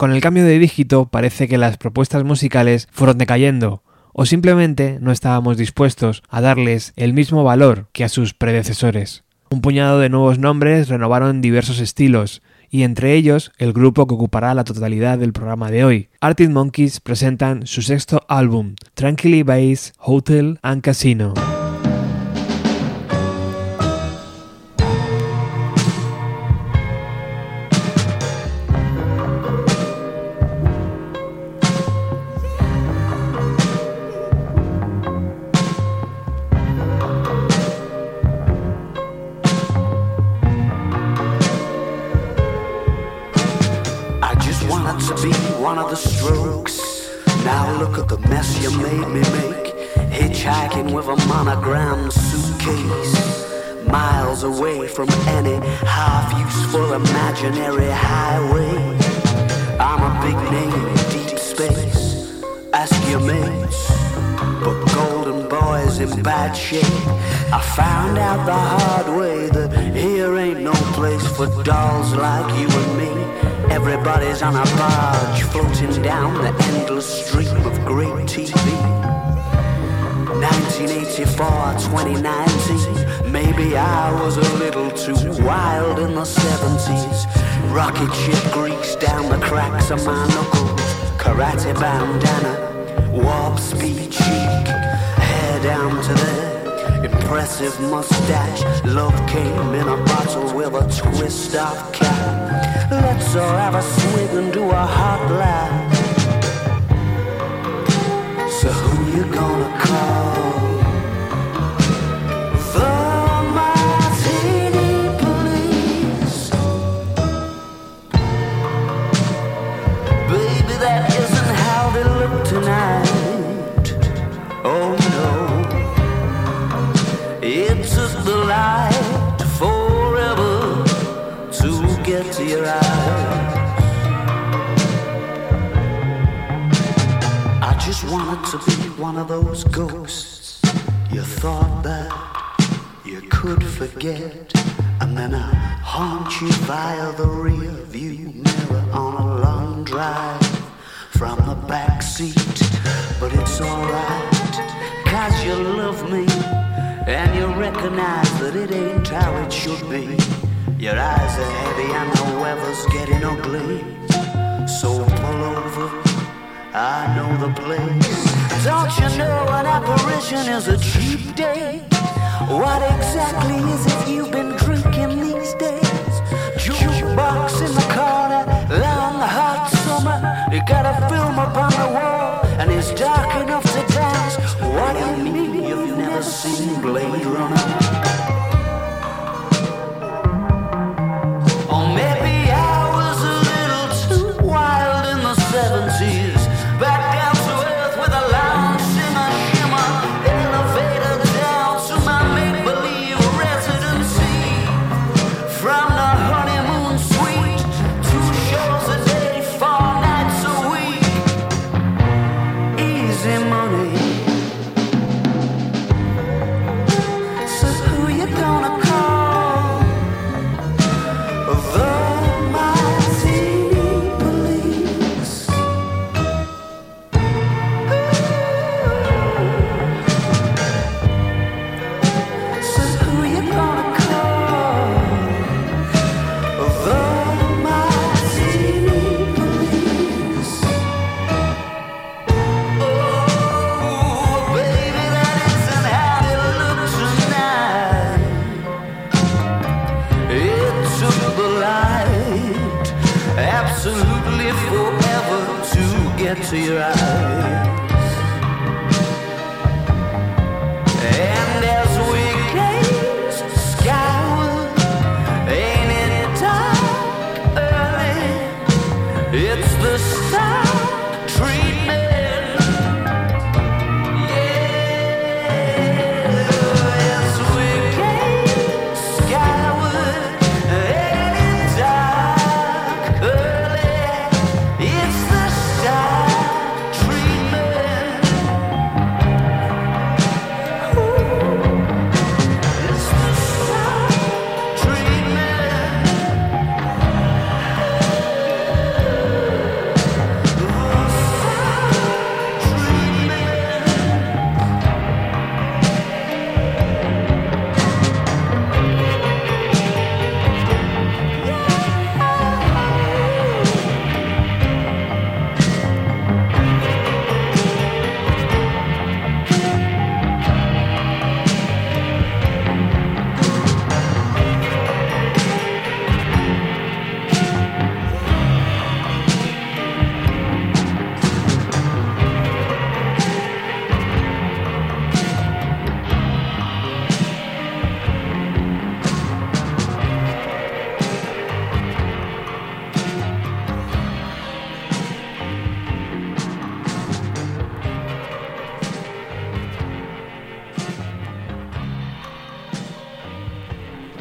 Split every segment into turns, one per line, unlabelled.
Con el cambio de dígito parece que las propuestas musicales fueron decayendo, o simplemente no estábamos dispuestos a darles el mismo valor que a sus predecesores. Un puñado de nuevos nombres renovaron diversos estilos, y entre ellos el grupo que ocupará la totalidad del programa de hoy. Arctic Monkeys presentan su sexto álbum, Tranquilly Base Hotel and Casino.
I found out the hard way that here ain't no place for dolls like you and me. Everybody's on a barge floating down the endless stream of great TV. 1984, 2019. Maybe I was a little too wild in the 70s. Rocket ship grease down the cracks of my knuckles. Karate bandana, warp speed cheek. Down to there, impressive mustache. Love came in a bottle with a twist of cap. Let's all have a swig and do a hot laugh. So who you gonna call? Wanted to be one of those ghosts you thought that you could forget, and then I haunt you via the rear view mirror on a long drive from the back seat. But it's alright, cause you love me, and you recognize that it ain't how it should be. Your eyes are heavy and the weather's getting ugly. So pull over I know the place. Don't you know an apparition is a cheap date? What exactly is it you've been drinking these days? Jukebox in the corner, long hot summer. You got a film up on the wall, and it's dark enough to dance. What do you mean you've never seen Blade Runner? absolutely forever to get to your eyes.
And as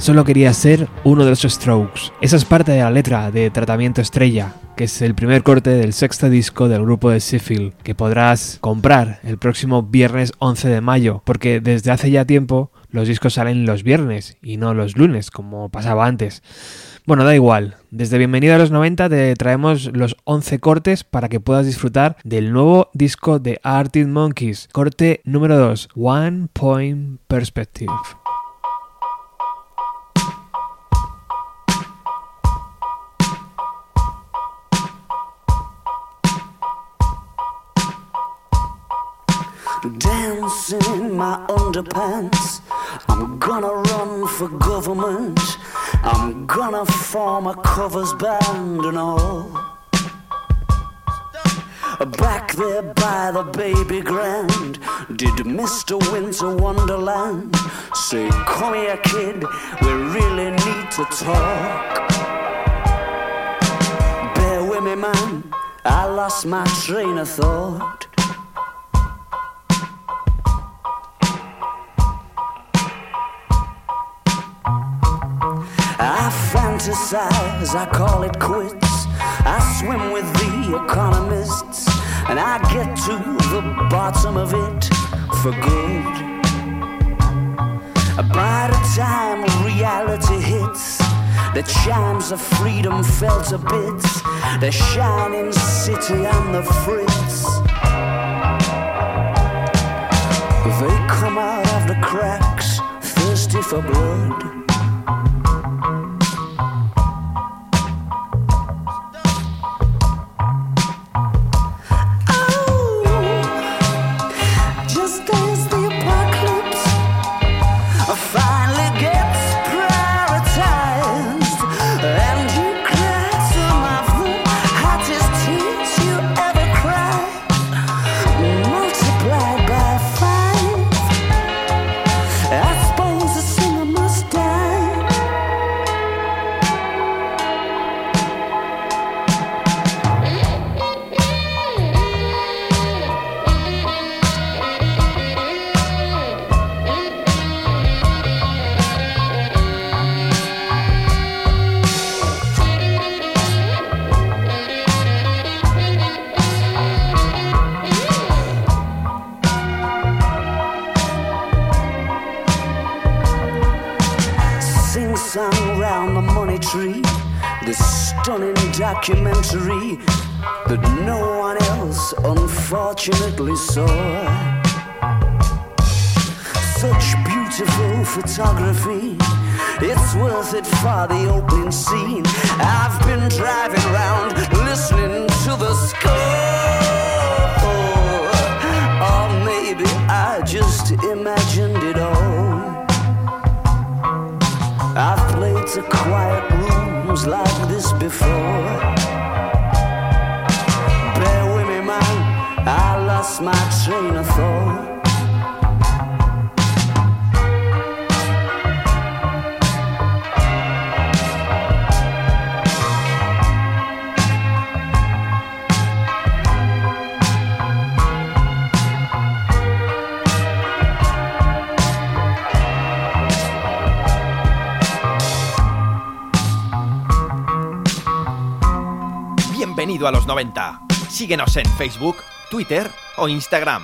solo quería ser uno de los Strokes. Esa es parte de la letra de Tratamiento Estrella, que es el primer corte del sexto disco del grupo de Sheffield, que podrás comprar el próximo viernes 11 de mayo, porque desde hace ya tiempo los discos salen los viernes y no los lunes, como pasaba antes. Bueno, da igual. Desde Bienvenido a los 90 te traemos los 11 cortes para que puedas disfrutar del nuevo disco de Arctic Monkeys. Corte número 2, One Point Perspective.
Dancing in my underpants. I'm gonna run for government. I'm gonna form a covers band and all. Back there by the baby grand, did Mr. Winter Wonderland say, Come here, kid, we really need to talk? Bear with me, man, I lost my train of thought. Fantasize, I call it quits. I swim with the economists, and I get to the bottom of it for good. By the time reality hits, the chimes of freedom fell to bits, the shining city on the fritz. They come out of the cracks, thirsty for blood. Documentary that no one else unfortunately saw. Such beautiful photography, it's worth it for the opening scene. I've been driving round listening to the score, or maybe I just imagined it all. I've played to quiet rooms like this before. Bear with me, man, I lost my train of thought.
Bienvenido a los 90. Síguenos en Facebook, Twitter o Instagram.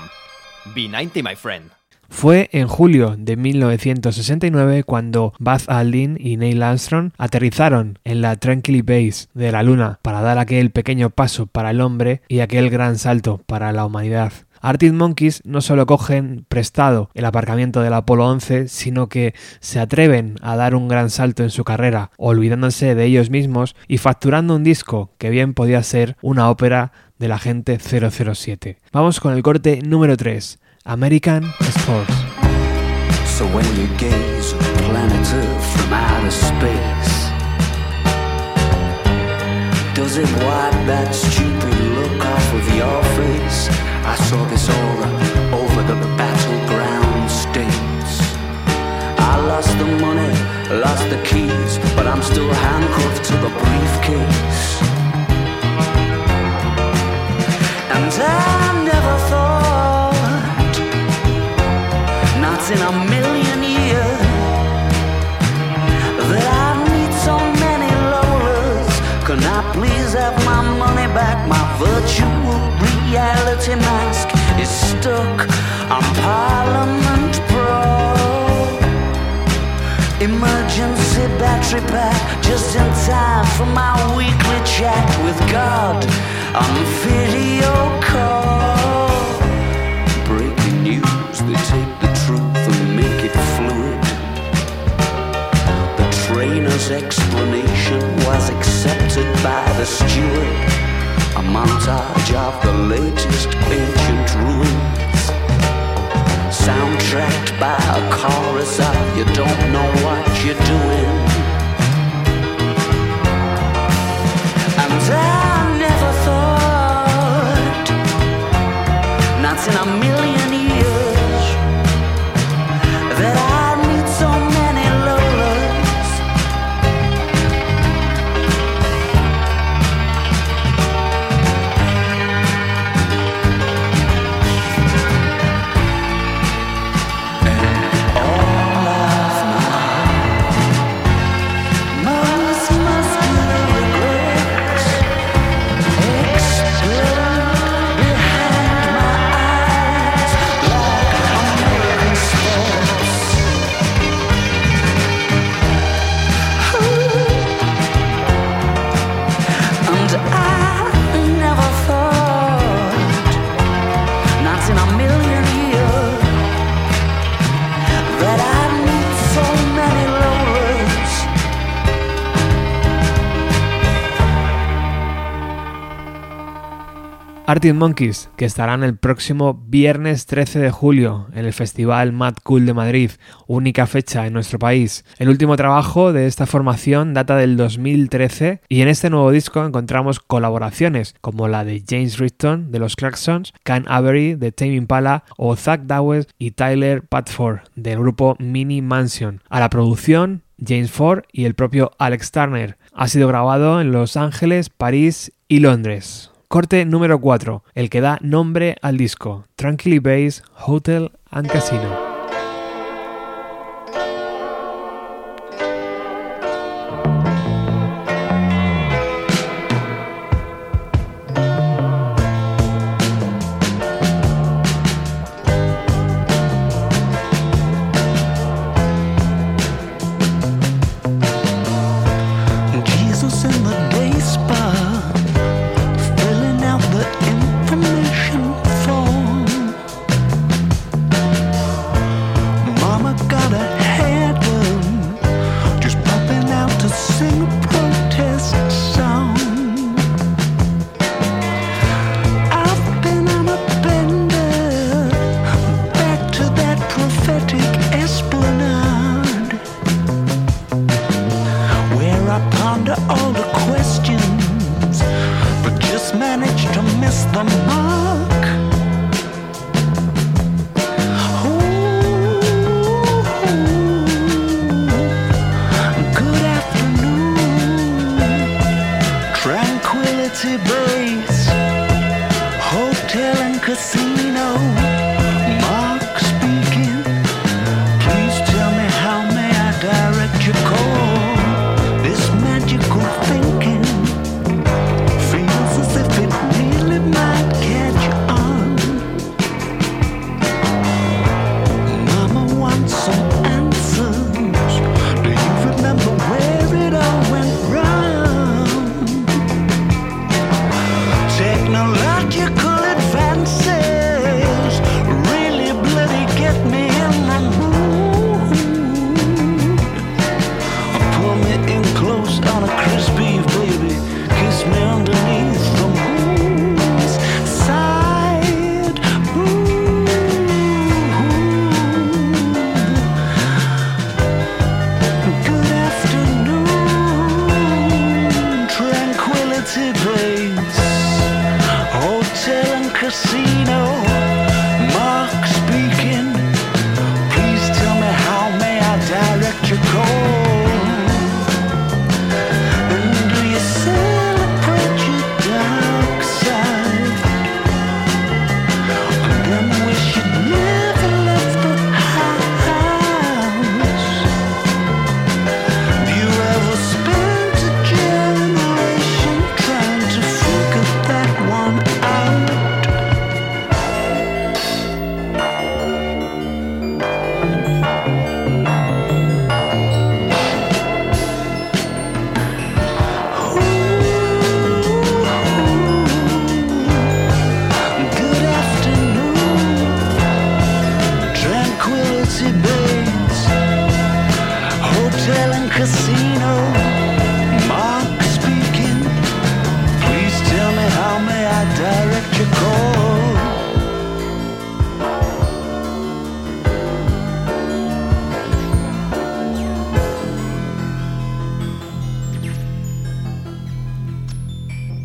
B90 my friend.
Fue en julio de 1969 cuando Buzz Aldrin y Neil Armstrong aterrizaron en la Tranquility Base de la Luna para dar aquel pequeño paso para el hombre y aquel gran salto para la humanidad. Arctic Monkeys no solo cogen prestado el aparcamiento del Apolo 11, sino que se atreven a dar un gran salto en su carrera, olvidándose de ellos mismos y facturando un disco que bien podía ser una ópera del agente 007. Vamos con el corte número 3, American Sports.
I saw this aura over the battleground states. I lost the money, lost the keys, but I'm still handcuffed to the briefcase. And I never thought, not in a million years, that I'd meet so many lovers. Can I please have my money back, my virtue? Security mask is stuck on Parliament Pro. Emergency battery pack just in time for my weekly chat with God on video call. Breaking news, they take the truth and make it fluid. The trainer's explanation was accepted by the steward. Montage of the latest ancient ruins. Soundtracked by a chorus of you don't know what you're doing. And I never thought, not in a million
Arctic Monkeys, que estarán el próximo viernes 13 de julio en el Festival Mad Cool de Madrid, única fecha en nuestro país. El último trabajo de esta formación data del 2013 y en este nuevo disco encontramos colaboraciones como la de James Richton de los Clarksons, Can Avery de Tame Impala o Zach Dawes y Tyler Patford del grupo Mini Mansion. A la producción James Ford y el propio Alex Turner. Ha sido grabado en Los Ángeles, París y Londres. Corte número 4, el que da nombre al disco, Tranquilly Base Hotel and Casino.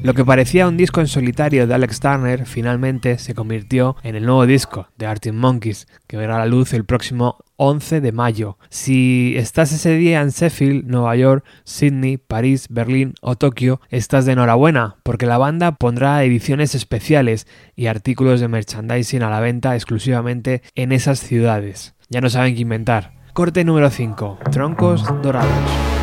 Lo que parecía un disco en solitario de Alex Turner finalmente se convirtió en el nuevo disco de Arctic Monkeys, que verá la luz el próximo 11 de mayo. Si estás ese día en Sheffield, Nueva York, Sydney, París, Berlín o Tokio, estás de enhorabuena, porque la banda pondrá ediciones especiales y artículos de merchandising a la venta exclusivamente en esas ciudades. Ya no saben qué inventar. Corte número 5. Troncos dorados.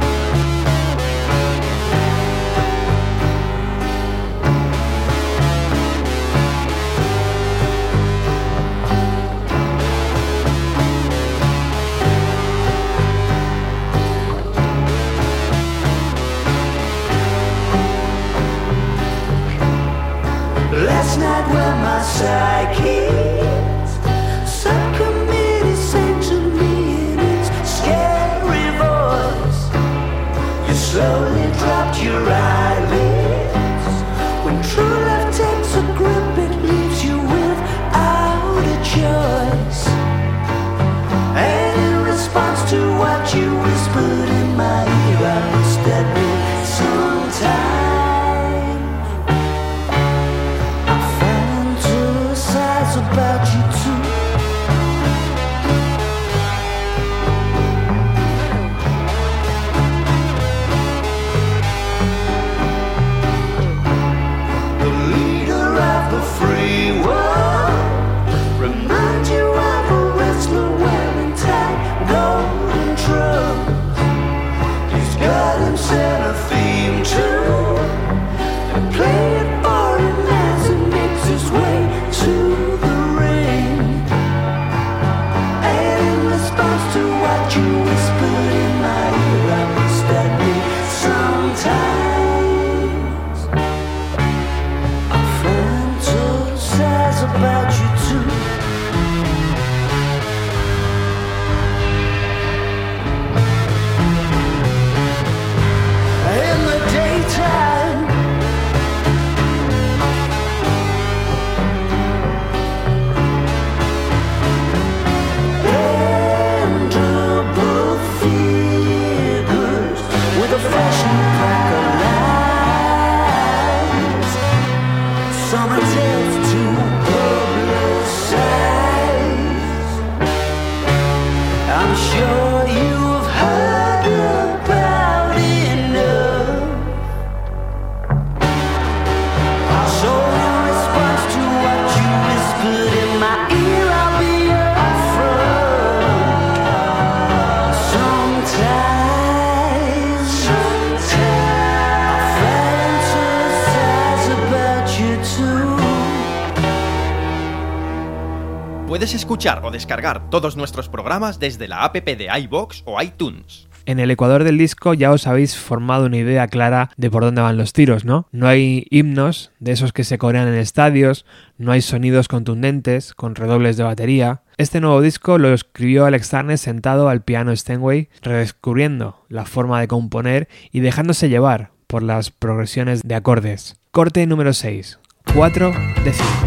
O descargar todos nuestros programas desde la app de iBox o iTunes.
En el ecuador del disco ya os habéis formado una idea clara de por dónde van los tiros, ¿no? No hay himnos de esos que se corean en estadios, no hay sonidos contundentes con redobles de batería. Este nuevo disco lo escribió Alex Turner sentado al piano Steinway, redescubriendo la forma de componer y dejándose llevar por las progresiones de acordes. Corte número 6, 4 de 5.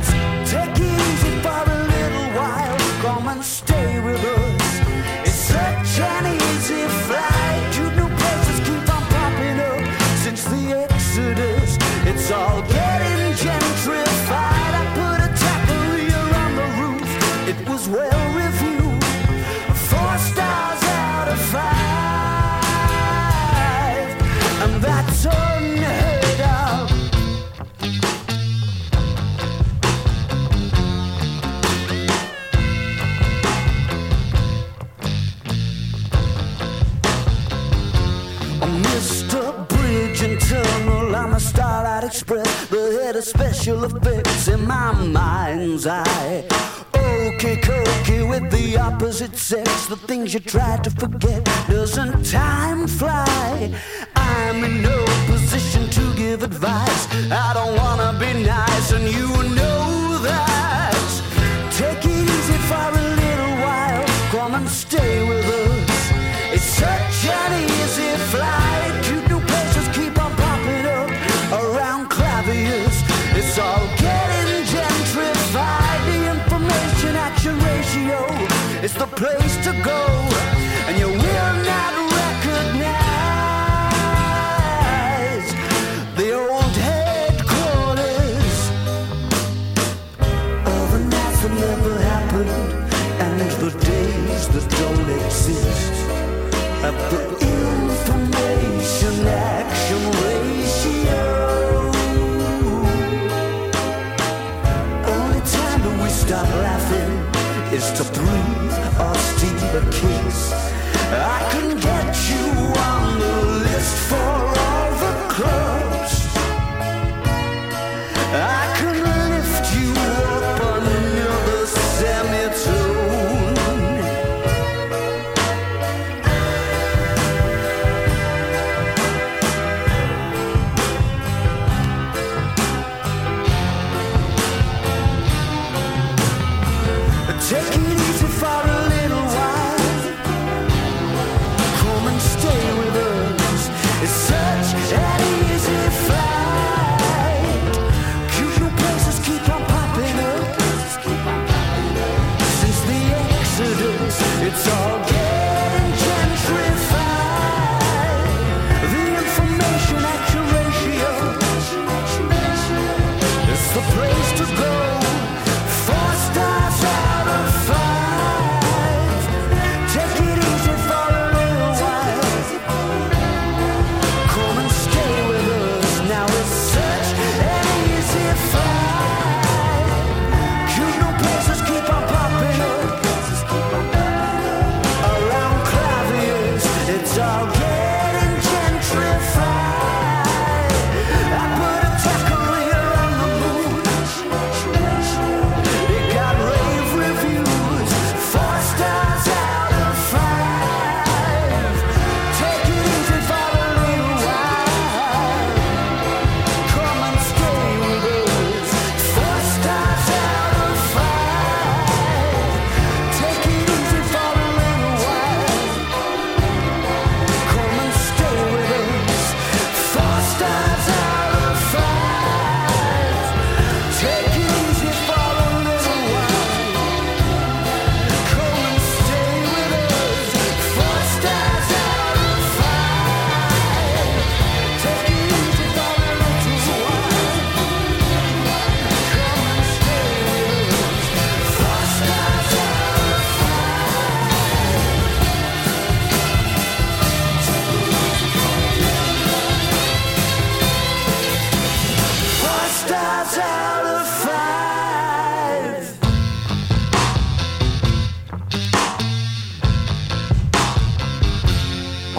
Express. The head of special effects in my mind's eye. Hokey cokey with the opposite sex. The things you try to forget. Doesn't time fly? I'm in no position to give advice. I don't wanna be nice, and you know that. Take it easy for a little while. Come and stay with us. It's such an easy flight. Is the place to go, a kiss. I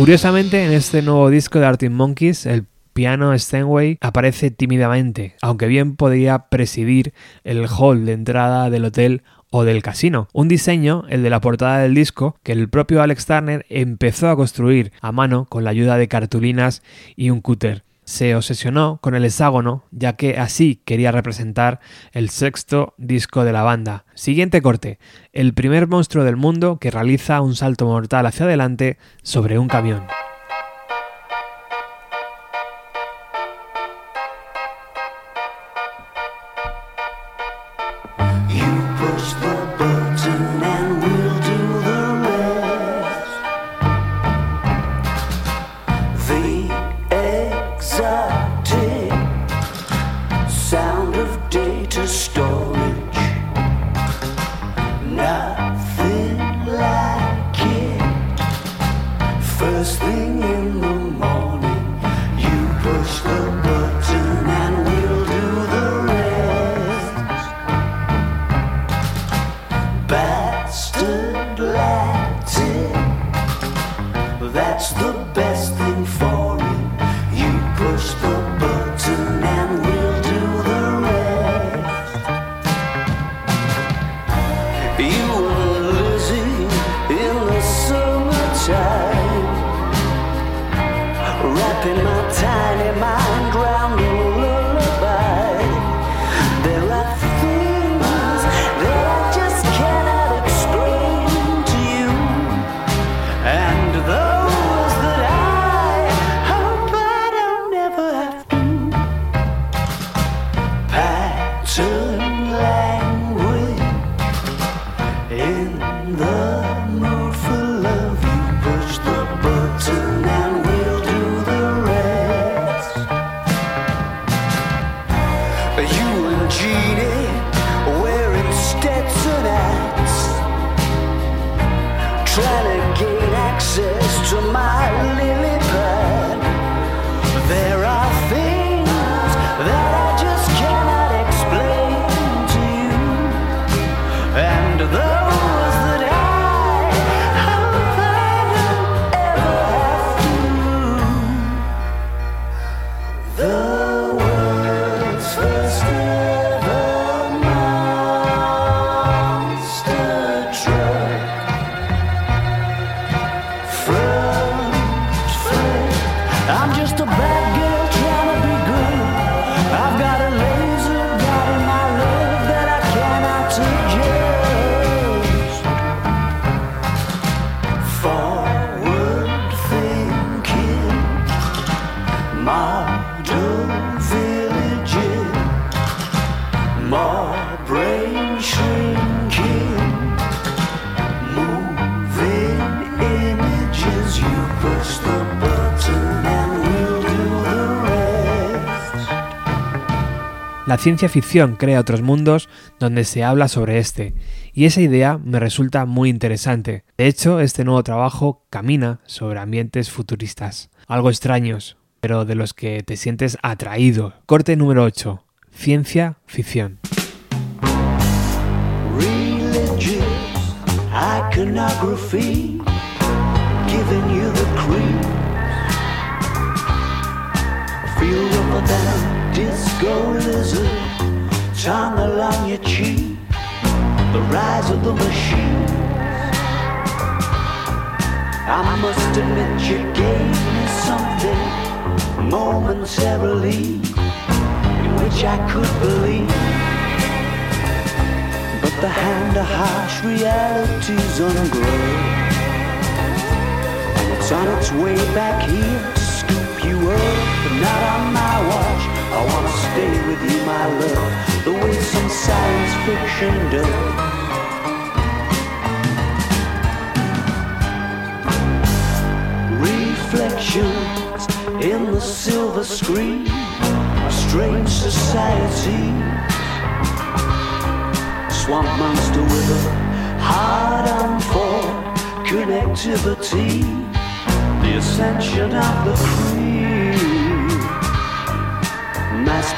Curiosamente, en este nuevo disco de Arctic Monkeys, el piano Steinway aparece tímidamente, aunque bien podría presidir el hall de entrada del hotel o del casino. Un diseño, el de la portada del disco, que el propio Alex Turner empezó a construir a mano con la ayuda de cartulinas y un cúter. Se obsesionó con el hexágono, ya que así quería representar el sexto disco de la banda. Siguiente corte, el primer monstruo del mundo que realiza un salto mortal hacia adelante sobre un camión. La ciencia ficción crea otros mundos donde se habla sobre este, y esa idea me resulta muy interesante. De hecho, este nuevo trabajo camina sobre ambientes futuristas, algo extraños, pero de los que te sientes atraído. Corte número 8. Ciencia ficción.
Disco lizard, tongue along your cheek. The rise of the machine. I must admit you gave me something momentarily in which I could believe. But the hand of harsh reality's ungrown. And it's on its way back here to scoop you up. But not on my watch. I wanna stay with you, my love. The way some science fiction does. Reflections in the silver screen. Strange society swamp monster with a hard on for connectivity. The ascension of the cream.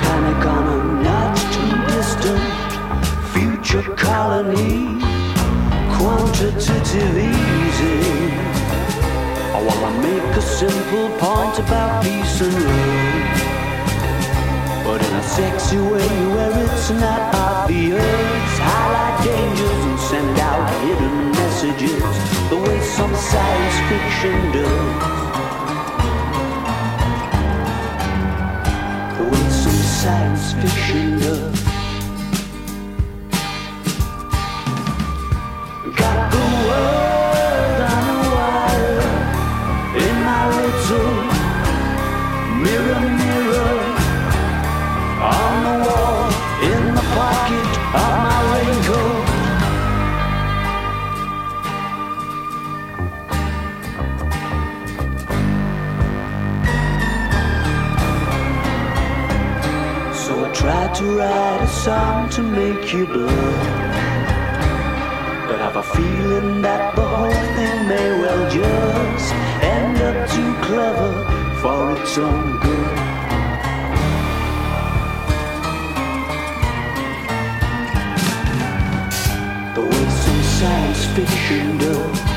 Panic on a not too distant future colony. Quantitative easing. I wanna make a simple point about peace and love. But in a sexy way where it's not obvious Highlight dangers and send out hidden messages The way some science fiction does science fiction does song to make you blush. But I've a feeling that the whole thing may well just end up too clever for its own good. the way some science fiction does.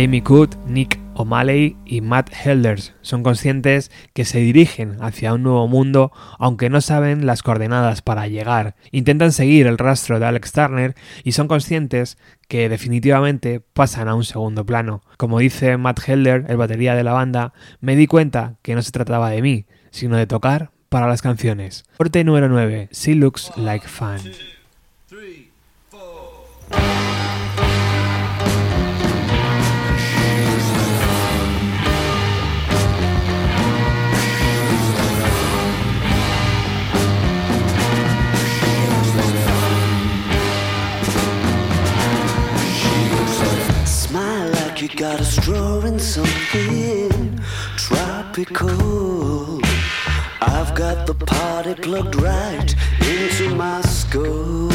Jamie Coot, Nick O'Malley y Matt Helders son conscientes que se dirigen hacia un nuevo mundo aunque no saben las coordenadas para llegar. Intentan seguir el rastro de Alex Turner y son conscientes que definitivamente pasan a un segundo plano. Como dice Matt Helder, el batería de la banda, me di cuenta que no se trataba de mí, sino de tocar para las canciones. Corte número 9. She looks like fun.
You got a straw in something tropical. I've got the party plugged right into my skull.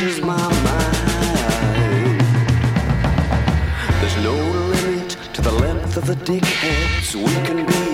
Enters my mind. There's no limit to the length of the dickheads we can be.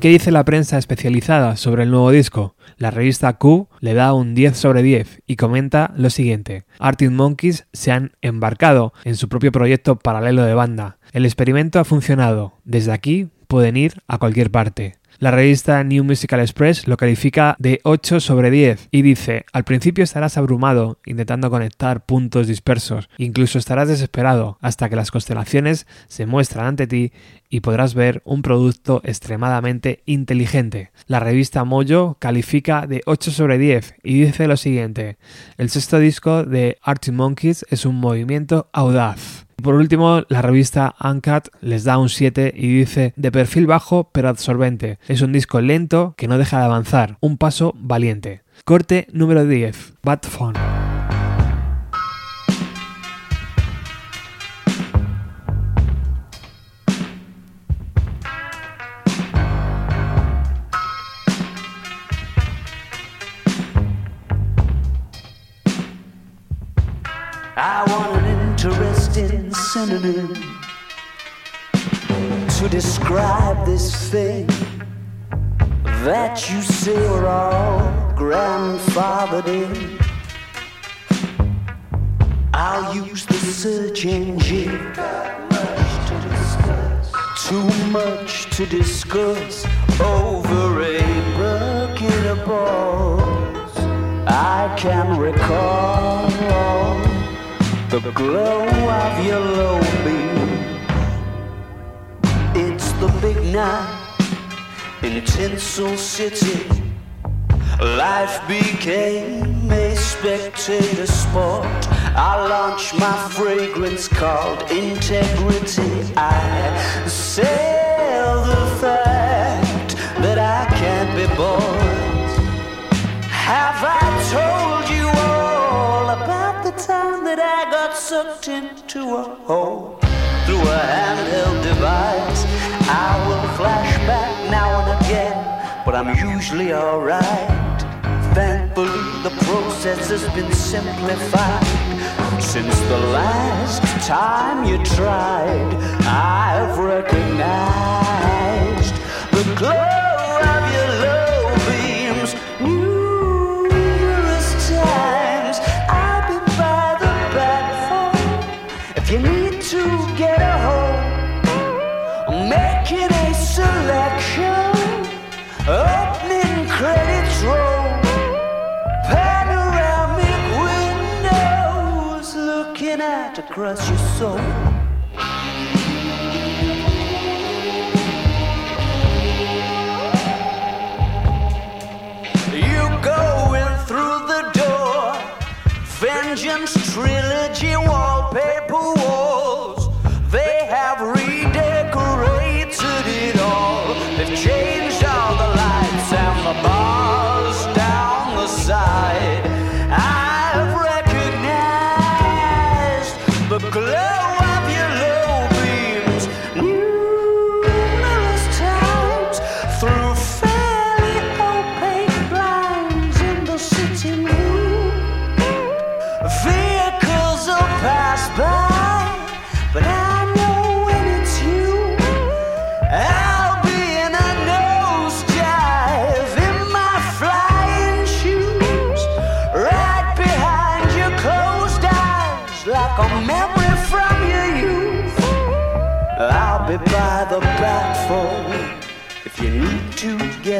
¿Qué dice la prensa especializada sobre el nuevo disco? La revista Q le da un 10 sobre 10 y comenta lo siguiente. Arctic Monkeys se han embarcado en su propio proyecto paralelo de banda. El experimento ha funcionado. Desde aquí pueden ir a cualquier parte. La revista New Musical Express lo califica de 8 sobre 10 y dice, al principio estarás abrumado intentando conectar puntos dispersos, incluso estarás desesperado hasta que las constelaciones se muestran ante ti y podrás ver un producto extremadamente inteligente. La revista Mojo califica de 8 sobre 10 y dice lo siguiente, el sexto disco de Arctic Monkeys es un movimiento audaz. Por último, la revista Uncut les da un 7 y dice de perfil bajo pero absorbente. Es un disco lento que no deja de avanzar, un paso valiente. Corte número 10, Bad Fun.
Synonym to describe this thing that you say we're all grandfathered in. I'll use the search engine. Too much to discuss over a bucket of balls. I can recall the glow of your low beam. It's the big night in Tinsel City. Life became a spectator sport. I launched my fragrance called integrity. I sell the fact that I can't be bought. Have I told you all about the time that I sucked into a hole through a handheld device? I will flash back now and again, but I'm usually alright. Thankfully, the process has been simplified. Since the last time you tried, I've recognized the glow of your low beams. Across your soul.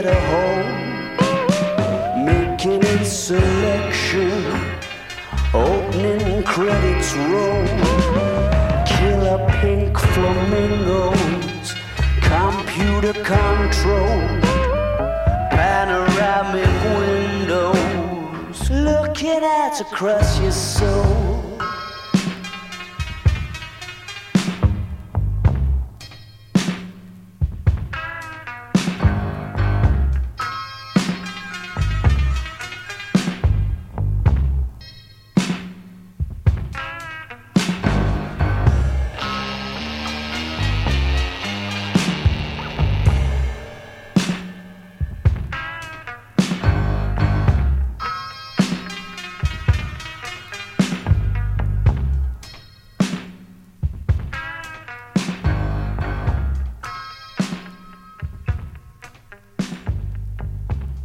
A home. Making a selection, opening credits roll. Killer pink flamingos, computer control, panoramic windows, looking at across your soul.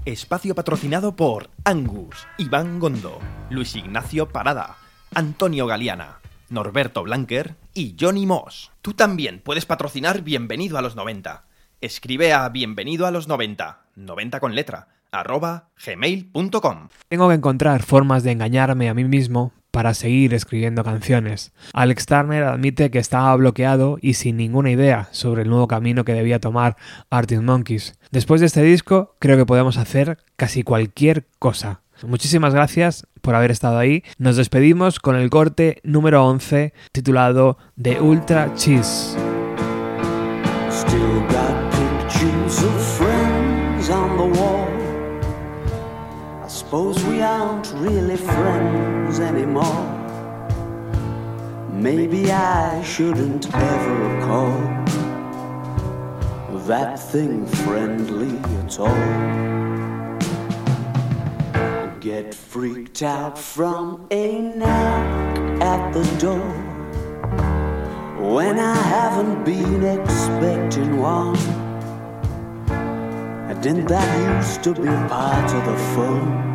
Espacio patrocinado por Angus, Iván Gondo, Luis Ignacio Parada, Antonio Galeana, Norberto Blanquer y Johnny Moss. Tú también puedes patrocinar Bienvenido a los 90. Escribe a bienvenido a los 90, 90 con letra, arroba gmail.com.
Tengo que encontrar formas de engañarme a mí mismo para seguir escribiendo canciones. Alex Turner admite que estaba bloqueado y sin ninguna idea sobre el nuevo camino que debía tomar Arctic Monkeys. Después de este disco, creo que podemos hacer casi cualquier cosa. Muchísimas gracias por haber estado ahí. Nos despedimos con el corte número 11 titulado The Ultra Cheese.
Anymore. Maybe I shouldn't ever call that thing friendly at all. Get freaked out from a knock at the door when I haven't been expecting one. Didn't that used to be part of the fun?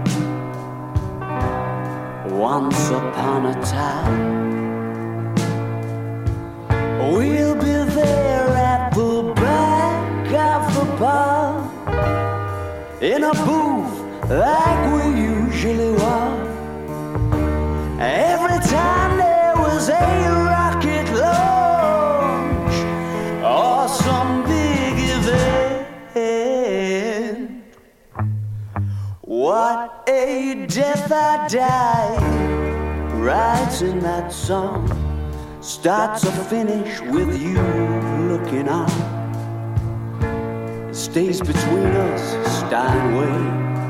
Once upon a time, we'll be there at the back of the bar in a booth like we usually were. Every time there was a rocket launch or some big event. What a death I died writing that song. starts to finish with you looking on. It stays between us, Steinway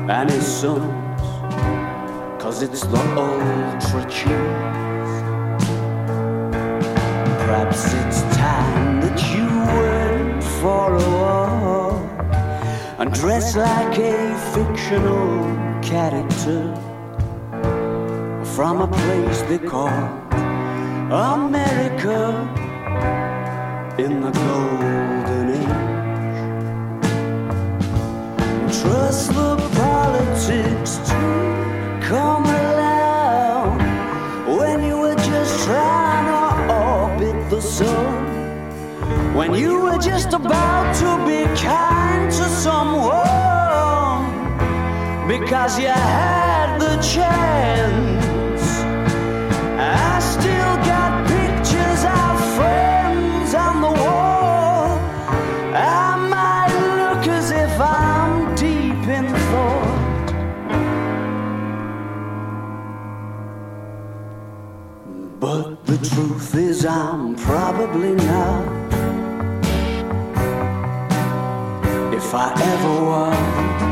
and his sons. Cause it's the ultra cheese. Perhaps it's time that you went for a walk and dress like a fictional character from a place they call America in the golden age. Trust the politics to come around when you were just trying to orbit the sun. When you were just about to be kind to someone because you had the chance. I'm probably not. If I ever was.